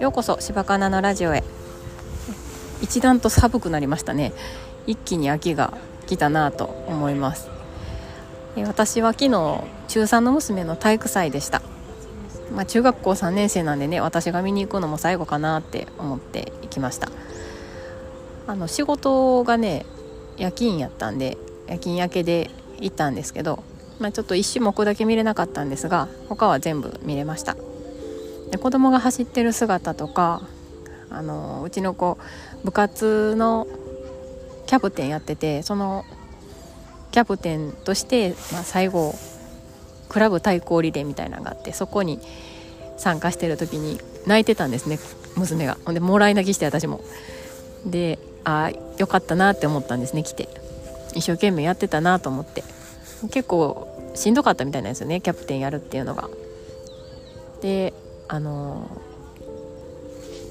ようこそ柴かなのラジオへ。一段と寒くなりましたね。一気に秋が来たなと思います。私は昨日中3の娘の体育祭でした。まあ、中学校3年生なんでね私が見に行くのも最後かなって思って行きました。あの仕事がね夜勤やったんで夜勤明けで行ったんですけど、まあ、ちょっと1種目だけ見れなかったんですが他は全部見れました。で子供が走ってる姿とかあのうちの子部活のキャプテンやっててそのキャプテンとして、まあ、最後クラブ対抗リレーみたいなのがあってそこに参加してる時に泣いてたんですね娘が。ほんでもらい泣きして私も。でああよかったなって思ったんですね来て。一生懸命やってたなと思って。結構しんどかったみたいなんですよねキャプテンやるっていうのが。であの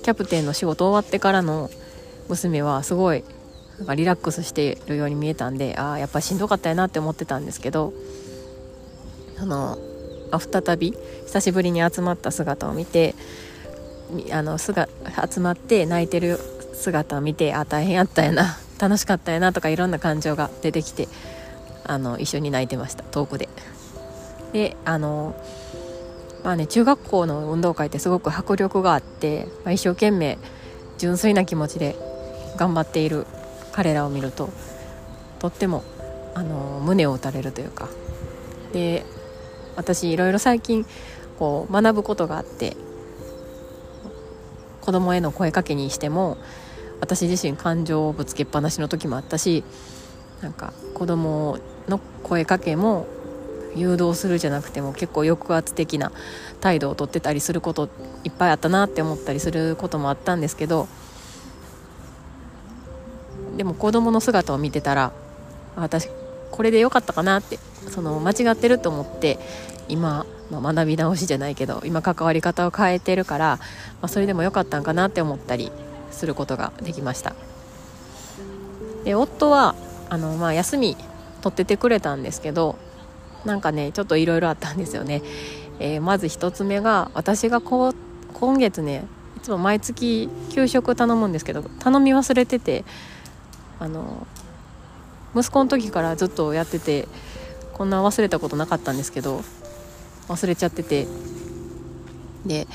キャプテンの仕事終わってからの娘はすごいなんかリラックスしてるように見えたんでああやっぱしんどかったやなって思ってたんですけどあの再び久しぶりに集まった姿を見てあのすが集まって泣いてる姿を見てあ大変やったやな楽しかったやなとかいろんな感情が出てきてあの一緒に泣いてました遠くで。であのまあね、中学校の運動会ってすごく迫力があって、まあ、一生懸命純粋な気持ちで頑張っている彼らを見るととってもあの胸を打たれるというかで私いろいろ最近こう学ぶことがあって子供への声かけにしても私自身感情をぶつけっぱなしの時もあったしなんか子供の声かけも誘導するじゃなくても結構抑圧的な態度をとってたりすることいっぱいあったなって思ったりすることもあったんですけどでも子供の姿を見てたら私これで良かったかなってその間違ってると思って今、まあ、学び直しじゃないけど今関わり方を変えてるから、まあ、それでも良かったんかなって思ったりすることができました。で夫はあの、まあ、休み取っててくれたんですけどなんかねちょっといろいろあったんですよね、えー、まず1つ目が私がこう今月ねいつも毎月給食頼むんですけど頼み忘れててあの息子の時からずっとやっててこんな忘れたことなかったんですけど忘れちゃっててで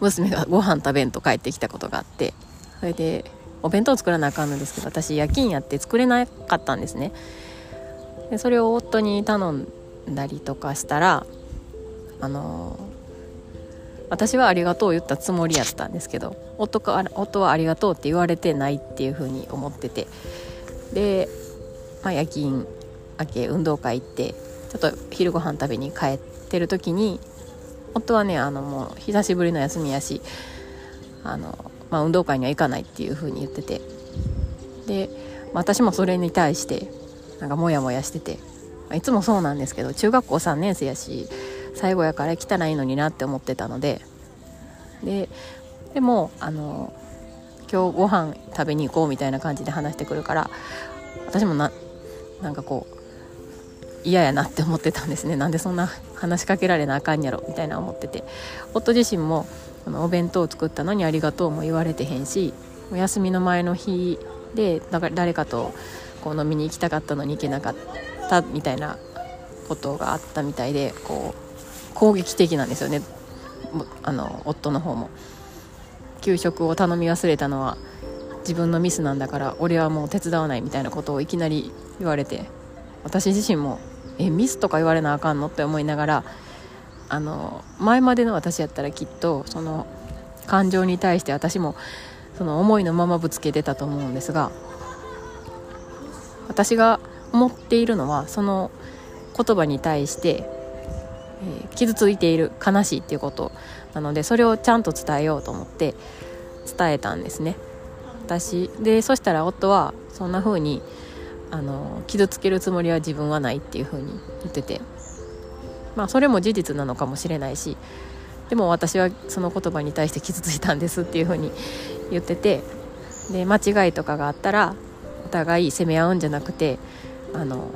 娘がご飯食べんと帰ってきたことがあってそれでお弁当作らなあかんのですけど私夜勤やって作れなかったんですね。でそれを夫に頼んだりとかしたらあの私はありがとう言ったつもりやったんですけど夫か夫はありがとうって言われてないっていうふうに思ってて。で、まあ、夜勤明け運動会行ってちょっと昼ご飯食べに帰ってる時に夫はねあのもう久しぶりの休みやしあの、まあ、運動会には行かないっていうふうに言ってて。で、私もそれに対してなんかモヤモヤしてて。いつもそうなんですけど中学校3年生やし最後やから来たらいいのになって思ってたので。ででもあの今日ご飯食べに行こうみたいな感じで話してくるから私もななんかこう嫌やなって思ってたんですね。なんでそんな話しかけられなあかんやろみたいな思ってて。夫自身もお弁当を作ったのにありがとうも言われてへんしお休みの前の日で誰かとこう飲みに行きたかったのに行けなかったみたいなことがあったみたいでこう攻撃的なんですよね。あの夫の方も。給食を頼み忘れたのは自分のミスなんだから俺はもう手伝わないみたいなことをいきなり言われて私自身もえミスとか言われなあかんのって思いながらあの前までの私やったらきっとその感情に対して私もその思いのままぶつけてたと思うんですが私が思っているのはその言葉に対して、えー、傷ついている悲しいっていうことなのでそれをちゃんと伝えようと思って伝えたんですね。私でそしたら夫はそんな風にあの傷つけるつもりは自分はないっていう風に言ってて。まあそれも事実なのかもしれないしでも私はその言葉に対して傷ついたんですっていう風に言っててで間違いとかがあったらお互い責め合うんじゃなくてあの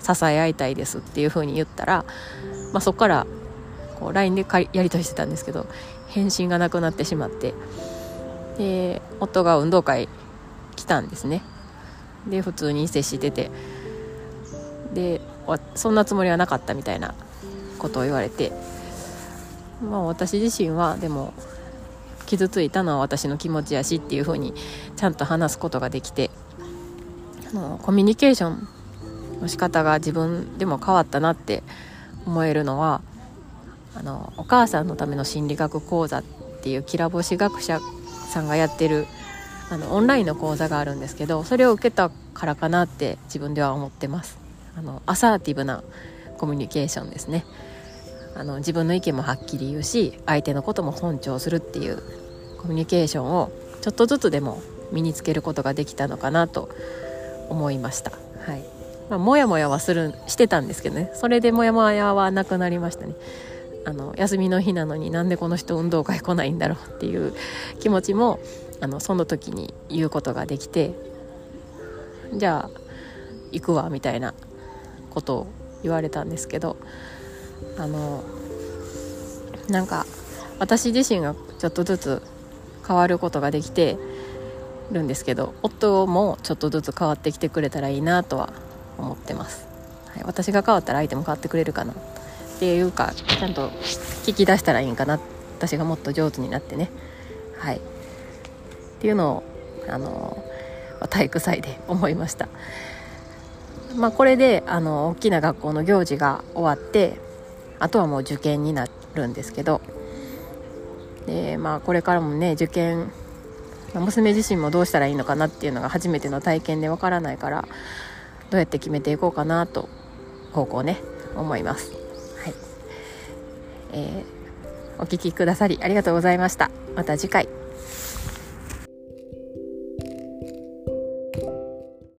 支え合いたいですっていう風に言ったら、まあ、そこからこう LINE でやり取りしてたんですけど返信がなくなってしまってで夫が運動会来たんですね。で普通に接しててでそんなつもりはなかったみたいなことを言われてまあ私自身はでも傷ついたのは私の気持ちやしっていう風にちゃんと話すことができてあのコミュニケーションの仕方が自分でも変わったなって思えるのはあのお母さんのための心理学講座っていうきらぼし学者さんがやってるあのオンラインの講座があるんですけどそれを受けたからかなって自分では思ってます。あのアサーティブなコミュニケーションですね。あの自分の意見もはっきり言うし相手のことも尊重するっていうコミュニケーションをちょっとずつでも身につけることができたのかなと思いました。はい。まあ、もやもやはするしてたんですけどね。それでもやもやはなくなりましたね。あの休みの日なのになんでこの人運動会来ないんだろうっていう気持ちもあのその時に言うことができてじゃあ行くわみたいなことを言われたんですけどあのなんか私自身がちょっとずつ変わることができてるんですけど夫もちょっとずつ変わってきてくれたらいいなとは思ってます、はい、私が変わったら相手も変わってくれるかなっていうかちゃんと聞き出したらいいんかな私がもっと上手になってね。はい。っていうのをあの体育祭で思いました。まあこれであの大きな学校の行事が終わってあとはもう受験になるんですけど。でまあこれからもね受験娘自身もどうしたらいいのかなっていうのが初めての体験でわからないからどうやって決めていこうかなと方向ね思います。はい。えー、お聴きくださりありがとうございました。また次回。